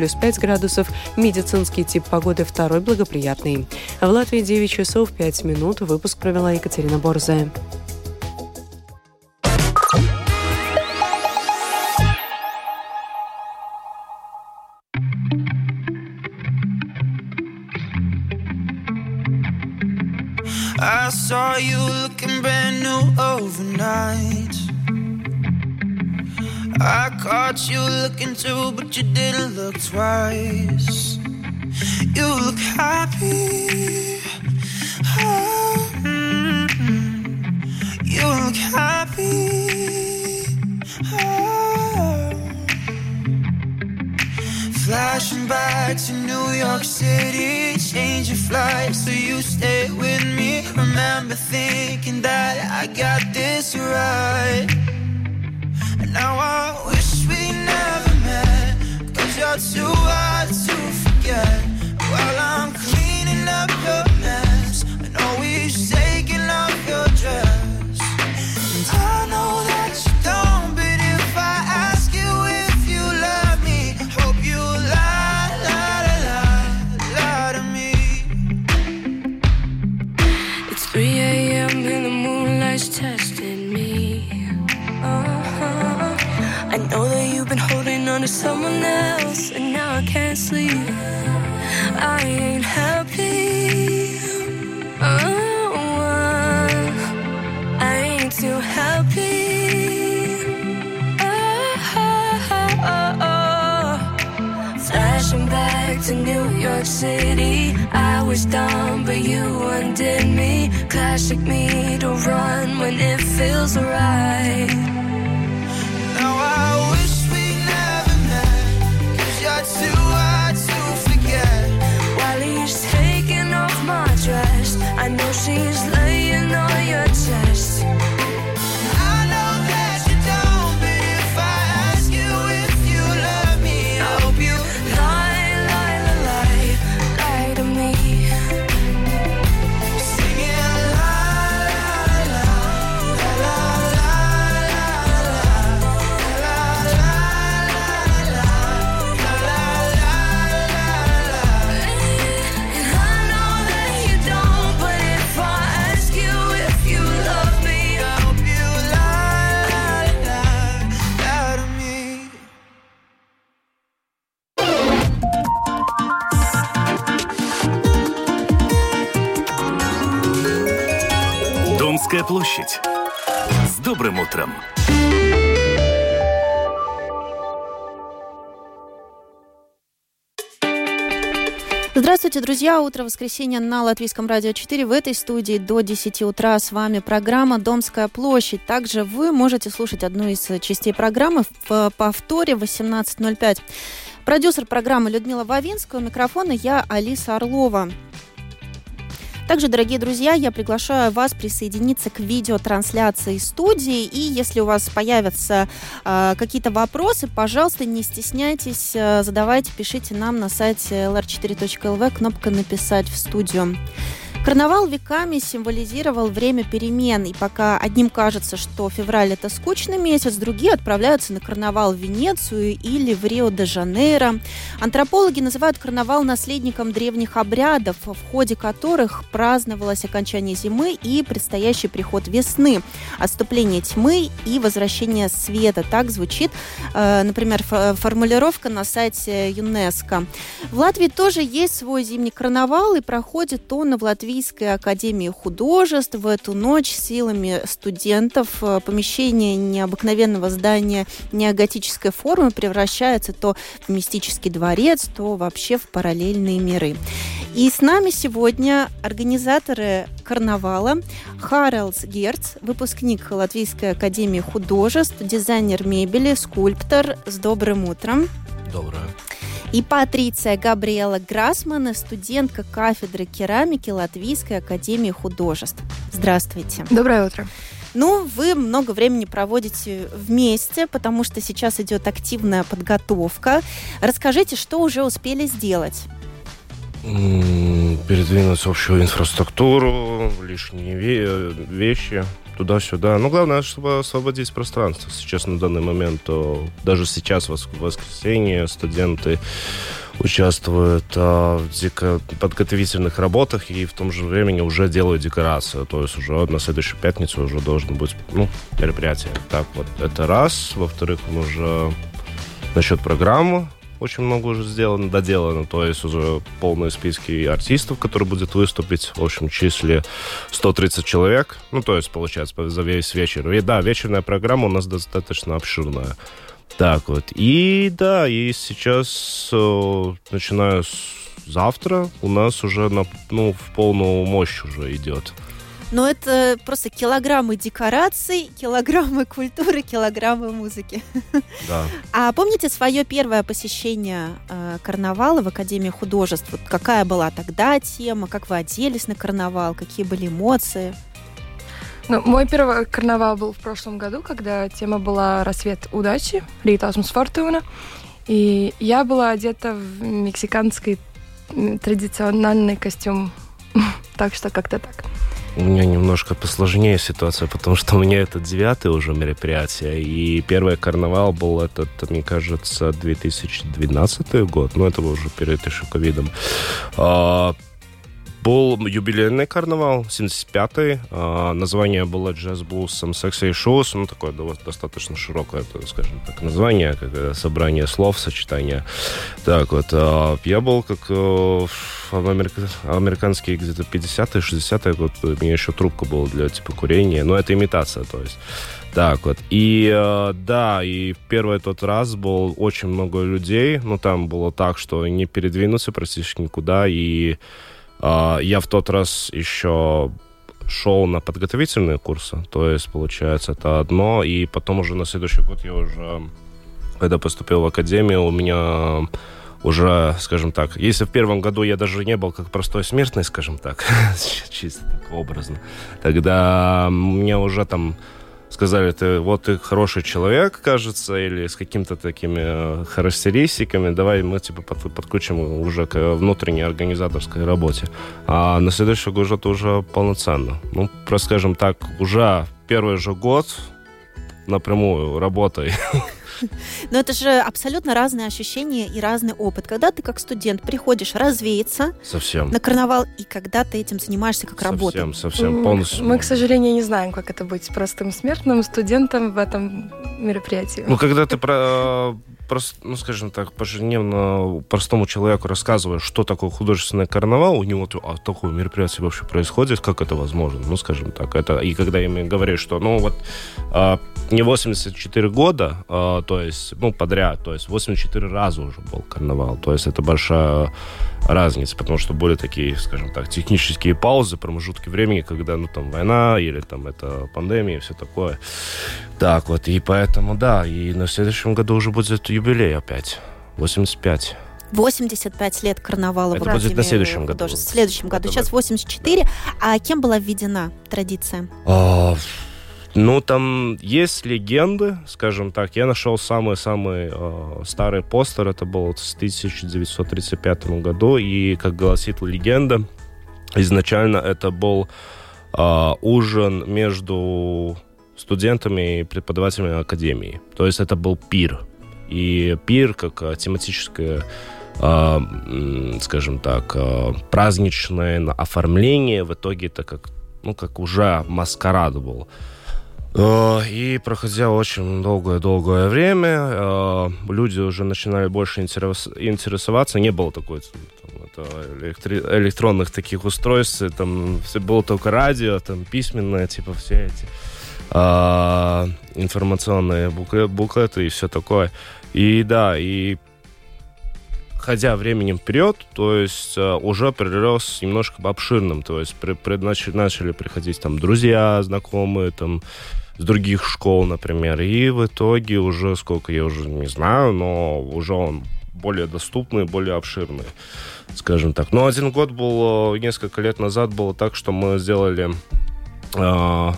плюс 5 градусов. Медицинский тип погоды второй благоприятный. В Латвии 9 часов 5 минут. Выпуск провела Екатерина Борзая. I saw you looking brand new overnight. I caught you looking too, but you didn't look twice. You look happy. Oh, mm-hmm. You look happy. Oh. Flashing back to New York City, change your flight so you stay with me. Remember thinking that I got this right. Now I wish we never met, cause you're too hard to forget. While I'm cleaning up your mess, and always taking off your dress. I know was dumb, but you undid me. Classic me to run when it feels right. Друзья! Утро воскресенья на Латвийском радио 4. В этой студии до 10 утра с вами программа «Домская площадь». Также вы можете слушать одну из частей программы в повторе 18.05. Продюсер программы Людмила Вавинская, у микрофона я Алиса Орлова. Также, дорогие друзья, я приглашаю вас присоединиться к видеотрансляции студии. И если у вас появятся э, какие-то вопросы, пожалуйста, не стесняйтесь, э, задавайте, пишите нам на сайте lr4.lv, кнопка «Написать в студию». Карнавал веками символизировал время перемен, и пока одним кажется, что февраль это скучный месяц, другие отправляются на карнавал в Венецию или в Рио-де-Жанейро. Антропологи называют карнавал наследником древних обрядов, в ходе которых праздновалось окончание зимы и предстоящий приход весны, отступление тьмы и возвращение света. Так звучит, э, например, фо- формулировка на сайте ЮНЕСКО. В Латвии тоже есть свой зимний карнавал, и проходит он в Латвийской академии художеств. В эту ночь силами студентов э, помещение необыкновенного здания неоготической формы превращается то в мистический дворец, то вообще в параллельные миры. И с нами сегодня организаторы карнавала Харалдс Герц, выпускник Латвийской академии художеств, дизайнер мебели, скульптор. С добрым утром. Доброе. И Патриция Габриэла Грасмана, студентка кафедры керамики Латвийской академии художеств. Здравствуйте. Доброе утро. Ну, вы много времени проводите вместе, потому что сейчас идет активная подготовка. Расскажите, что уже успели сделать? Передвинуть общую инфраструктуру, лишние ве- вещи. Туда-сюда. Но главное, чтобы освободить пространство. Сейчас на данный момент, то даже сейчас, в воскресенье, студенты участвуют а, в деко- подготовительных работах и в том же времени уже делают декорацию. То есть уже на следующую пятницу уже должен быть ну, мероприятие. Так вот, это раз. Во-вторых, мы уже насчет программы очень много уже сделано, доделано. То есть уже полные списки артистов, которые будут выступить. В общем числе 130 человек. Ну, то есть, получается, за весь вечер. И да, вечерная программа у нас достаточно обширная. Так вот. И да, и сейчас, э, начиная с завтра, у нас уже на, ну, в полную мощь уже идет. Но это просто килограммы декораций, килограммы культуры, килограммы музыки. Да. А помните свое первое посещение э, карнавала в Академии художеств? Вот какая была тогда тема, как вы оделись на карнавал, какие были эмоции? Ну, мой первый карнавал был в прошлом году, когда тема была «Рассвет удачи», Ритасмус Фортуна. И я была одета в мексиканский традиционный костюм. так что как-то так. У меня немножко посложнее ситуация, потому что у меня это девятое уже мероприятие, и первый карнавал был этот, мне кажется, 2012 год, но это уже перед еще ковидом. Был юбилейный карнавал, 75-й. А, название было Jazz Blues Some Sexy Shows. Ну, такое достаточно широкое, скажем так, название, как э, собрание слов, сочетание. Так вот, а, я был как э, в америка... американские где-то 50-е, 60-е год. У меня еще трубка была для, типа, курения. Но это имитация, то есть. Так вот. И э, да, и первый тот раз был очень много людей. Ну, там было так, что не передвинуться практически никуда. И я в тот раз еще шел на подготовительные курсы, то есть, получается, это одно, и потом уже на следующий год я уже, когда поступил в академию, у меня уже, скажем так, если в первом году я даже не был как простой смертный, скажем так, чисто так образно, тогда мне уже там сказали, ты вот ты хороший человек, кажется, или с какими-то такими э, характеристиками, давай мы тебя под, подключим уже к внутренней организаторской работе. А на следующий год это уже полноценно. Ну, просто скажем так, уже первый же год напрямую работой Но это же абсолютно разные ощущения и разный опыт. Когда ты как студент приходишь развеяться совсем. на карнавал, и когда ты этим занимаешься как работой. Совсем, совсем, полностью. Мы, к сожалению, не знаем, как это быть простым смертным студентом в этом мероприятии. Ну, когда ты про просто, ну, скажем так, пожизненно простому человеку рассказываешь, что такое художественный карнавал, у него а такое мероприятие вообще происходит, как это возможно, ну, скажем так. Это, и когда им говорят, что, ну, вот, а, не 84 года, а, то есть, ну, подряд, то есть 84 раза уже был карнавал, то есть это большая разница, потому что были такие, скажем так, технические паузы, промежутки времени, когда, ну, там, война или там это пандемия и все такое. Так вот, и поэтому, да, и на следующем году уже будет юбилей опять, 85. 85 лет карнавала Это в будет на следующем году. В следующем году. Сейчас 84. А кем была введена традиция? А, ну, там есть легенды, скажем так. Я нашел самый-самый э, старый постер. Это был в 1935 году. И, как гласит легенда, изначально это был э, ужин между студентами и преподавателями академии. То есть это был пир. И пир как э, тематическое э, скажем так, э, праздничное оформление в итоге это как, ну, как уже маскарад был. Э, и проходя очень долгое-долгое время, э, люди уже начинали больше интересоваться. Не было такой там, электронных таких устройств, там все было только радио, там письменное, типа все эти а, информационные буклеты и все такое. И да, и ходя временем вперед, то есть уже прирос немножко обширным, то есть при, при, начали приходить там друзья, знакомые, там с других школ, например. И в итоге уже, сколько я уже не знаю, но уже он более доступный, более обширный, скажем так. Но один год был, несколько лет назад было так, что мы сделали э,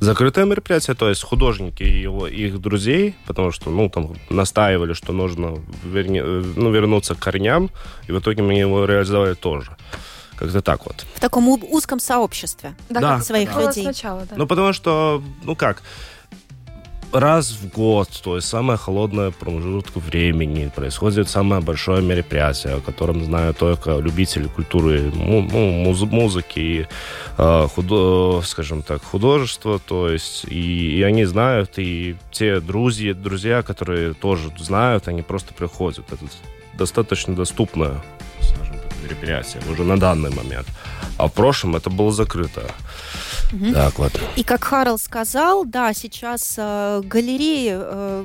закрытое мероприятие, то есть художники и его, их друзей, потому что, ну, там настаивали, что нужно верни, ну, вернуться к корням, и в итоге мы его реализовали тоже. Как-то так вот. В таком узком сообществе Да, Да. своих было людей. сначала, да. Ну, потому что, ну как, раз в год, то есть самая холодная промежутка времени, происходит самое большое мероприятие, о котором знают только любители культуры, ну, муз- музыки, и, э, худо- скажем так, художества, то есть, и, и они знают, и те друзья, друзья, которые тоже знают, они просто приходят. Это достаточно доступное, мероприятие уже на данный момент. А в прошлом это было закрыто. Так вот. И как Харл сказал, да, сейчас э, галереи э,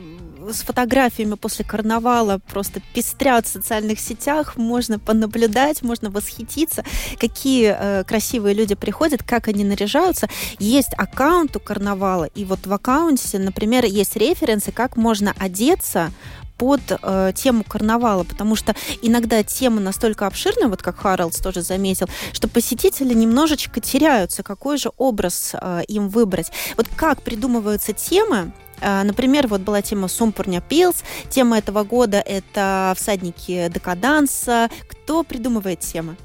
с фотографиями после карнавала просто пестрят в социальных сетях, можно понаблюдать, можно восхититься, какие э, красивые люди приходят, как они наряжаются. Есть аккаунт у карнавала, и вот в аккаунте, например, есть референсы, как можно одеться под э, тему карнавала, потому что иногда тема настолько обширная, вот как Харлс тоже заметил, что посетители немножечко теряются, какой же образ э, им выбрать. Вот как придумываются темы, Э, Например, вот была тема Сумпурня Пилс. Тема этого года – это всадники декаданса. Кто придумывает темы?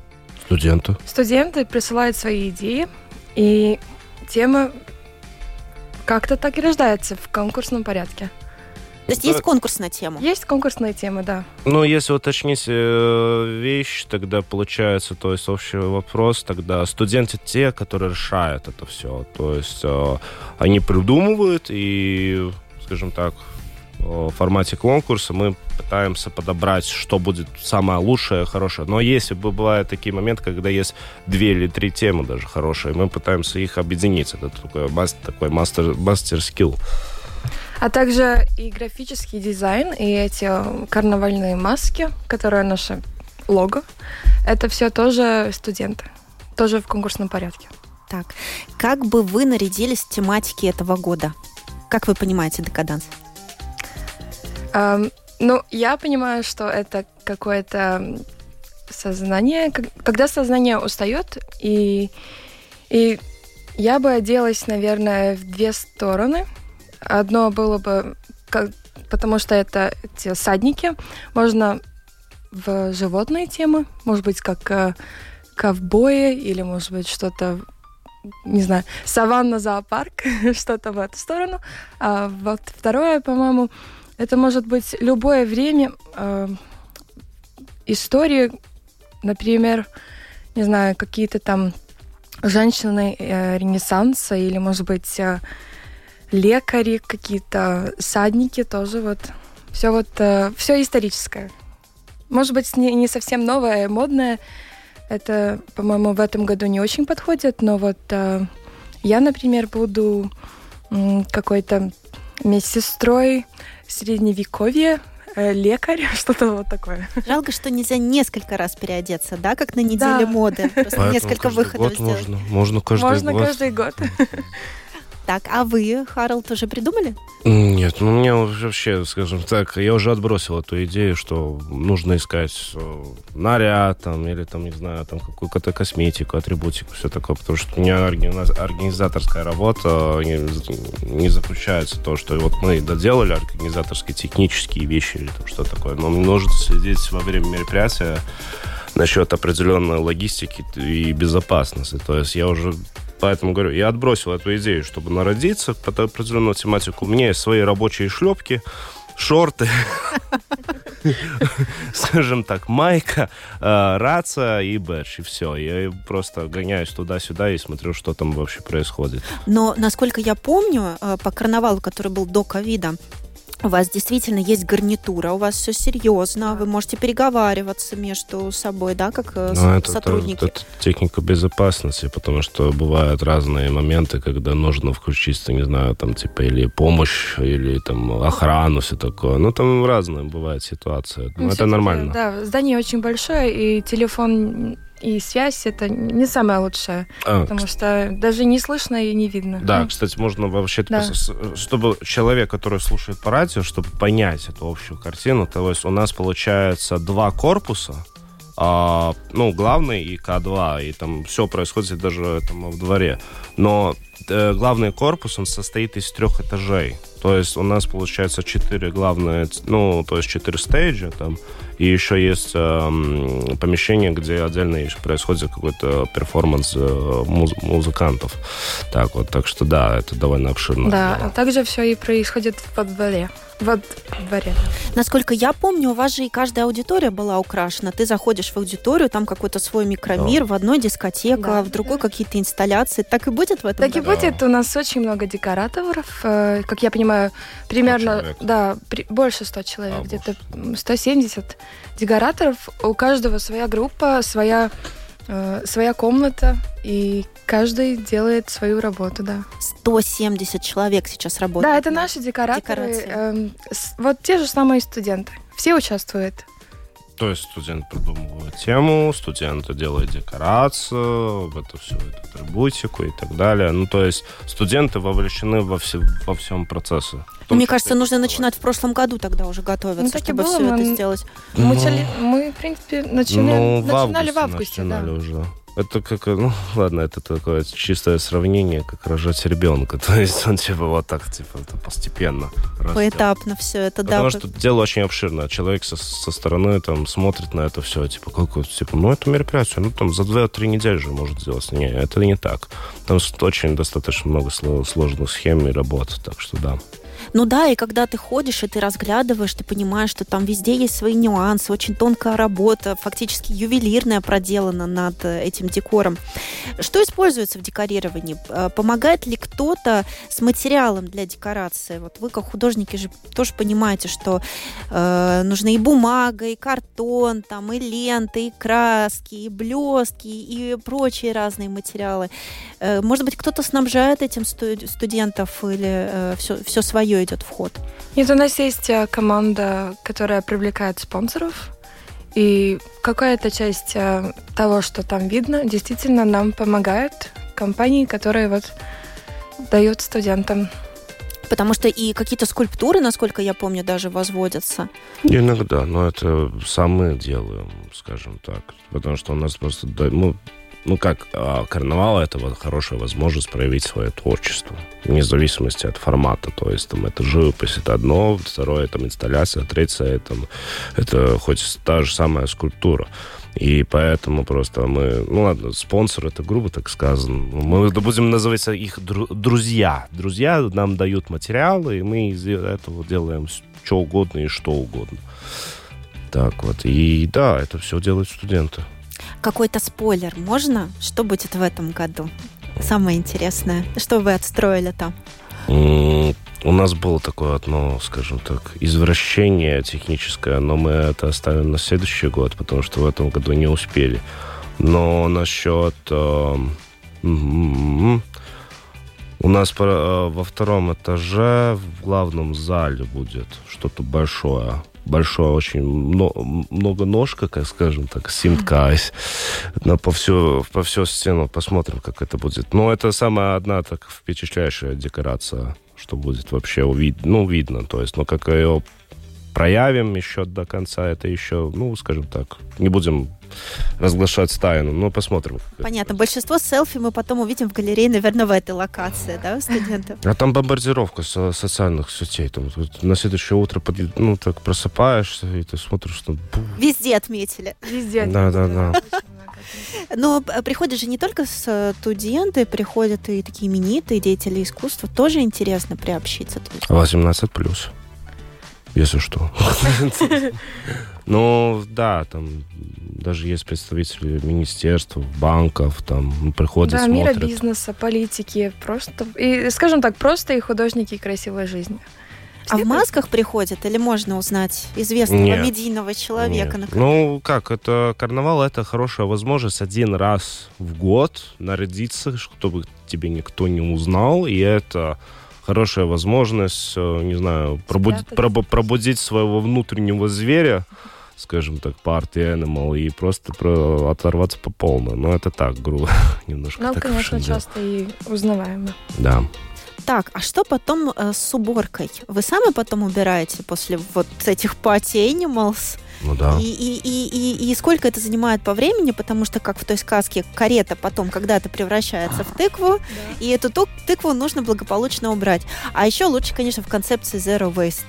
Студенты. Студенты присылают свои идеи, и тема как-то так и рождается в конкурсном порядке. То есть Да. есть конкурс на тему. Есть конкурсные темы, да. Ну, если уточнить э, вещь, тогда получается, то есть общий вопрос, тогда студенты те, которые решают это все. То есть э, они придумывают и, скажем так, э, в формате конкурса мы пытаемся подобрать, что будет самое лучшее, хорошее. Но если бы бывают такие моменты, когда есть две или три темы даже хорошие, мы пытаемся их объединить. Это такой, мас- такой мастер, мастер-скилл. А также и графический дизайн, и эти э, карнавальные маски, которые наше лого, это все тоже студенты, тоже в конкурсном порядке. Так, как бы вы нарядились в тематике этого года? Как вы понимаете декаданс? Ам, ну, я понимаю, что это какое-то сознание, когда сознание устает, и, и я бы оделась, наверное, в две стороны. Одно было бы, как- потому что это эти садники, можно в животные темы, может быть, как э, ковбои или, может быть, что-то, не знаю, саванна зоопарк, что-то в эту сторону. А вот второе, по-моему, это может быть любое время э, истории, например, не знаю, какие-то там женщины э, Ренессанса или, может быть, э, лекари, какие-то садники тоже вот. Все вот, все историческое. Может быть, не, не совсем новое, модное. Это, по-моему, в этом году не очень подходит, но вот э, я, например, буду какой-то медсестрой средневековья, э, лекарь, что-то вот такое. Жалко, что нельзя несколько раз переодеться, да, как на неделе Да. моды. Просто Поэтому несколько выходов год сделать. можно, можно каждый Можно год. каждый год. Так, а вы, Харл, тоже придумали? Нет, ну мне уже вообще, скажем так, я уже отбросил эту идею, что нужно искать э, наряд там, или там, не знаю, там какую-то косметику, атрибутику, все такое, потому что у меня органи- организаторская работа не, не заключается в том, что вот мы доделали организаторские технические вещи или там что такое, но нужно следить во время мероприятия насчет определенной логистики и безопасности. То есть я уже Поэтому говорю, я отбросил эту идею, чтобы народиться под определенную тематику. У меня есть свои рабочие шлепки, шорты, скажем так, майка, э, рация и бэдж, и все. Я просто гоняюсь туда-сюда и смотрю, что там вообще происходит. Но, насколько я помню, э, по карнавалу, который был до ковида, у вас действительно есть гарнитура, у вас все серьезно, вы можете переговариваться между собой, да, как э, Но с- Ну, это, сотрудники. это- это техника безопасности, потому что бывают разные моменты, когда нужно включиться, не знаю, там, типа, или помощь, или там охрану, все такое. Ну, там разные бывают ситуации. Ну, Ну, это нормально. Да, здание очень большое, и телефон и связь это не самое лучшее, А, потому что даже не слышно и не видно. Да, кстати, можно вообще, Да. чтобы человек, который слушает по радио, чтобы понять эту общую картину, то есть у нас получается два корпуса, а, ну, главный и К2, и там все происходит даже там в дворе. Но э, главный корпус, он состоит из трех этажей. То есть у нас получается четыре главные, ну, то есть четыре стейджа там, И еще есть э, помещение, где отдельно еще происходит какой-то перформанс э, муз- музыкантов. Так вот, так что да, это довольно обширно. Да, а также все и происходит во дворе. Во дворе. Насколько я помню, у вас же и каждая аудитория была украшена. Ты заходишь в аудиторию, там какой-то свой микромир, в одной дискотека, Да. в другой какие-то инсталляции. Так и будет в этом Так и году? будет, у нас очень много декораторов, э, как я понимаю, примерно, да, при- больше 100 человек, А, где-то м, 170 декораторов. У каждого своя группа, своя, э, своя комната, и каждый делает свою работу, да. 170 человек сейчас работает. да, это наши декораторы, Декорации. с- вот те же самые студенты. Все участвуют. То есть студент придумывает тему, студент делает декорацию, это все, эту атрибутику и так далее. Ну, то есть студенты вовлечены во, все, во всем процессе. Том Мне кажется, нужно рисовать. начинать в прошлом году тогда уже готовиться, Ну, так и чтобы было, все это но- сделать. Мы, Ну, мы, в принципе, начали, ну, в начинали августе, в августе, да. начинали уже. Это как, ну, ладно, это такое чистое сравнение, как рожать ребенка. То есть он типа вот так, типа, это постепенно растет. Поэтапно все это, да. Потому что дело очень обширное. Человек со, со стороны там смотрит на это все, типа, как типа, ну, это мероприятие, ну, там, за 2-3 недели же может сделать. Не, это не так. Там очень достаточно много сло- сложных схем и работ, так что да. Ну да, и когда ты ходишь, и ты разглядываешь, ты понимаешь, что там везде есть свои нюансы, очень тонкая работа, фактически ювелирная проделана над э, этим декором. Что используется в декорировании? Э, Помогает ли кто-то с материалом для декорации? Вот вы, как художники, же тоже понимаете, что э, нужны и бумага, и картон, там, и ленты, и краски, и блестки, и прочие разные материалы. Э, Может быть, кто-то снабжает этим сту- студентов или все, все свое идет в ход? Нет, у нас есть э, команда, которая привлекает спонсоров, и какая-то часть э, того, что там видно, действительно нам помогает компании, которые вот дают студентам. Потому что и какие-то скульптуры, насколько я помню, даже возводятся. Иногда, но это сам мы делаем, скажем так. Потому что у нас просто, да, ну, как, а, карнавал это вот хорошая возможность проявить свое творчество, вне зависимости от формата. То есть там это живопись, это одно, второе там инсталляция, третье это, это хоть та же самая скульптура. И поэтому просто мы, ну ладно, спонсор это грубо так сказано. Мы будем называть их дру- друзья. Друзья нам дают материалы, и мы из этого делаем что угодно и что угодно. Так вот. И да, это все делают студенты. Какой-то спойлер можно? Что будет в этом году? Самое интересное. Что вы отстроили там? У нас было такое одно, скажем так, извращение техническое, но мы это оставим на следующий год, потому что в этом году не успели. Но насчет... э, м, у нас э, во втором этаже в главном зале будет что-то большое. Большое, очень мно- многоножка, как скажем так, симкайс. На по всю, по всю стену посмотрим, как это будет. Но это самая одна так впечатляющая декорация, что будет вообще увид- ну, видно. То есть, ну, как ее проявим еще до конца, это еще, ну, скажем так, не будем разглашать тайну, но посмотрим. Понятно. Большинство селфи мы потом увидим в галерее, наверное, в этой локации, да, у студентов? А там бомбардировка со- социальных сетей. Там, на следующее утро под- ну, так просыпаешься, и ты смотришь, что... Везде отметили. Везде. Да, да, да. Много. Но э, приходят же не только студенты, приходят и такие именитые деятели искусства. Тоже интересно приобщиться. То есть 18 плюс. Если что. Ну, да, там даже есть представители министерств, банков, там приходят, Да, мира бизнеса, политики, просто, и, скажем так, просто и художники красивой жизни. А в масках приходят или можно узнать известного Нет. медийного человека? Нет. на Ну, как, это карнавал, это хорошая возможность один раз в год нарядиться, чтобы тебе никто не узнал, и это хорошая возможность, э, не знаю, пробудить, пробу- пробудить своего внутреннего зверя, скажем так, party animal, и просто про- оторваться по полной. Но это так, грубо, немножко Ну, конечно, часто и узнаваемо. Да. Так, а что потом э, с уборкой? Вы сами потом убираете после вот этих party animals? Ну да. И, и, и, и, и сколько это занимает по времени? Потому что, как в той сказке, карета потом когда-то превращается в тыкву, и эту ту- тыкву нужно благополучно убрать. А еще лучше, конечно, в концепции Zero Waste.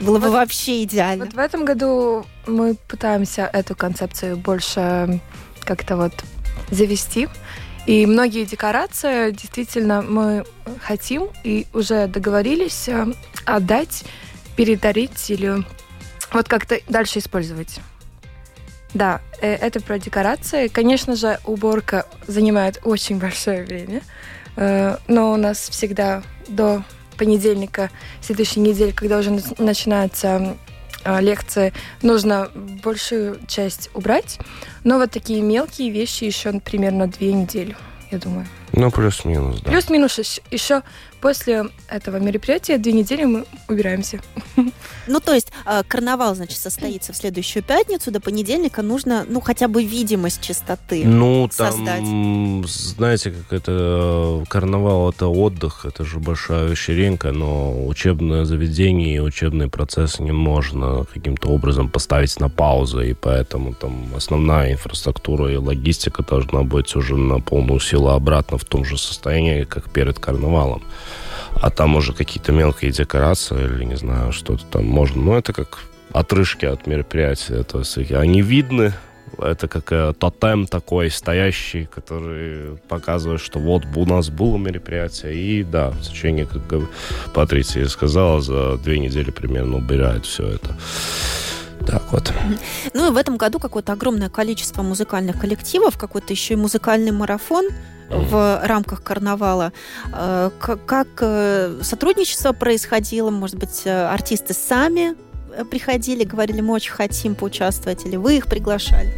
Было бы вообще идеально. Вот в этом году мы пытаемся эту концепцию больше как-то вот завести. И многие декорации действительно мы хотим и уже договорились э, отдать, передарить или вот как-то дальше использовать. Да, э, это про декорации. Конечно же, уборка занимает очень большое время, э, но у нас всегда до понедельника следующей недели, когда уже начинается лекции, нужно большую часть убрать. Но вот такие мелкие вещи еще примерно две недели, я думаю. Ну, плюс-минус, да. Плюс-минус еще после этого мероприятия две недели мы убираемся. Ну, то есть а, карнавал, значит, состоится в следующую пятницу, до понедельника нужно, ну, хотя бы видимость чистоты ну, создать. там, знаете, как это, карнавал это отдых, это же большая вечеринка, но учебное заведение и учебный процесс не можно каким-то образом поставить на паузу, и поэтому там основная инфраструктура и логистика должна быть уже на полную силу обратно в том же состоянии, как перед карнавалом. А там уже какие-то мелкие декорации или, не знаю, что-то там можно. Ну, это как отрыжки от мероприятия. То есть они видны, это как э, тотем такой стоящий, который показывает, что вот у нас было мероприятие. И да, в течение, как Патриция сказала, за две недели примерно убирают все это. Так вот. Ну и в этом году какое-то огромное количество музыкальных коллективов, какой-то еще и музыкальный марафон в рамках карнавала. Э, как э, сотрудничество происходило? Может быть, э, артисты сами приходили, говорили, мы очень хотим поучаствовать, или вы их приглашали?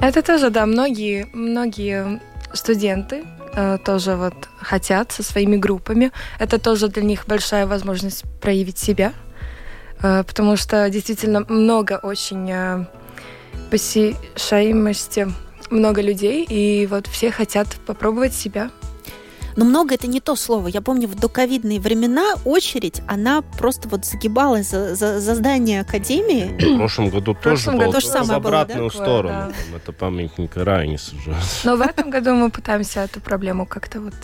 Это тоже, да, многие, многие студенты тоже вот хотят со своими группами. Это тоже для них большая возможность проявить себя, потому что действительно много очень посещаемости много людей, и вот все хотят попробовать себя. Но много это не то слово. Я помню, в доковидные времена очередь, она просто вот загибалась за, за, за здание Академии. В прошлом году в тоже было. То же самое в обратную было, да? сторону. Да. Это памятник Райнису уже. Но в этом году мы пытаемся эту проблему как-то вот...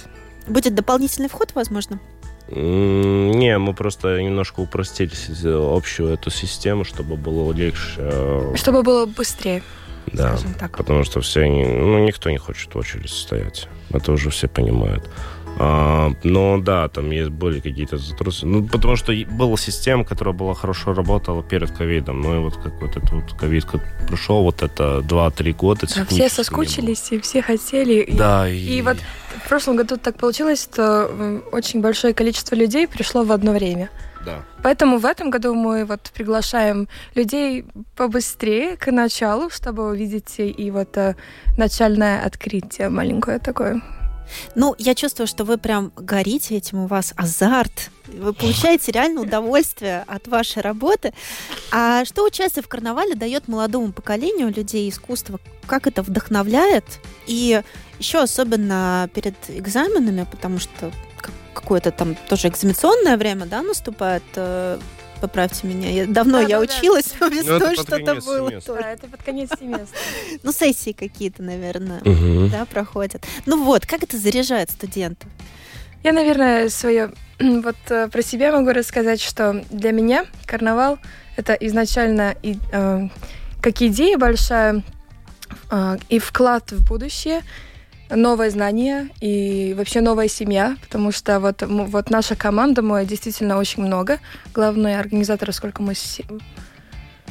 Будет дополнительный вход, возможно? Не, мы просто немножко упростили общую эту систему, чтобы было легче. Э, чтобы было быстрее. Да, так. потому что все, ну, никто не хочет в очередь стоять. Это уже все понимают. А, но да, там есть были какие-то затруднения. Ну, потому что была система, которая была хорошо работала перед ковидом. Ну и вот как вот этот вот ковид пришел, вот это 2-3 года. Да, все соскучились и все хотели. Да. И, и... и вот в прошлом году так получилось, что очень большое количество людей пришло в одно время. Да. Поэтому в этом году мы вот приглашаем людей побыстрее к началу, чтобы увидеть и вот э, начальное открытие маленькое такое. Ну, я чувствую, что вы прям горите этим, у вас азарт. Вы получаете реально удовольствие от вашей работы. А что участие в карнавале дает молодому поколению людей искусства? Как это вдохновляет? И еще особенно перед экзаменами, потому что какое-то там тоже экзаменационное время, да, наступает, э, поправьте меня. Я, давно да, я да, училась, да. весной ну, что-то было. Семестра. Да, это под конец семестра. ну, сессии какие-то, наверное, угу. да, проходят. Ну вот, как это заряжает студентов? Я, наверное, свое вот э, про себя могу рассказать, что для меня карнавал это изначально и, э, как идея большая э, и вклад в будущее – новое знание и вообще новая семья, потому что вот, вот наша команда, мы действительно очень много. Главные организаторы, сколько мы...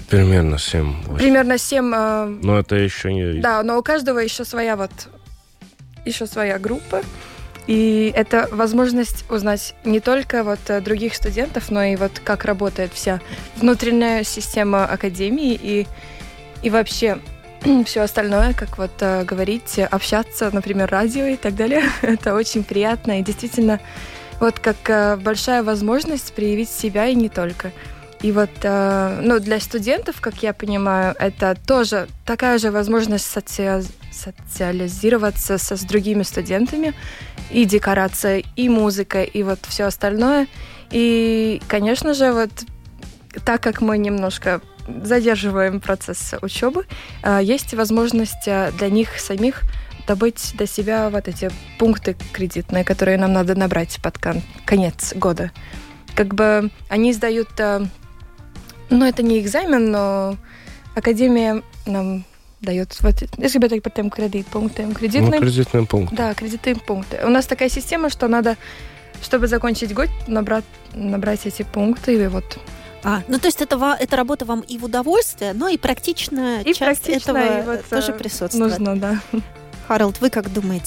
Примерно 7. 8. Примерно 7. Э... Но это еще не... Да, но у каждого еще своя вот... Еще своя группа. И это возможность узнать не только вот э, других студентов, но и вот как работает вся внутренняя система академии и, и вообще все остальное, как вот э, говорить, общаться, например, радио и так далее, это очень приятно и действительно вот как э, большая возможность проявить себя и не только. И вот, э, ну, для студентов, как я понимаю, это тоже такая же возможность соци... социализироваться со, с другими студентами, и декорация, и музыка, и вот все остальное. И, конечно же, вот так как мы немножко задерживаем процесс учебы, а, есть возможность а, для них самих добыть для себя вот эти пункты кредитные, которые нам надо набрать под кон- конец года. Как бы они сдают а, Ну, это не экзамен, но Академия нам дает, вот, если говорить по тем кредит пунктам, Ну, кредитным, кредитный пункт. да, кредитные пункты. У нас такая система, что надо, чтобы закончить год, набрать, набрать эти пункты, и вот А, ну то есть это, эта работа вам и в удовольствие, но и практичная И часть практично, этого и вот, тоже э, присутствует. нужно, да. Харалд, вы как думаете?